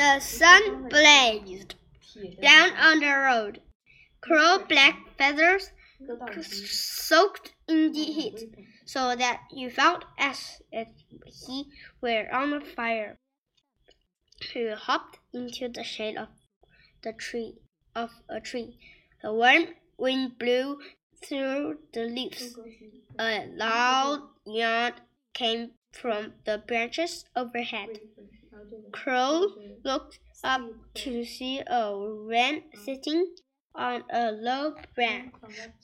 The sun blazed down on the road. Crow black feathers soaked in the heat, so that you felt as if he were on a fire. He hopped into the shade of the tree of a tree. The warm wind blew through the leaves. A loud yawn came from the branches overhead. Crow looked up to see a wren sitting on a low branch.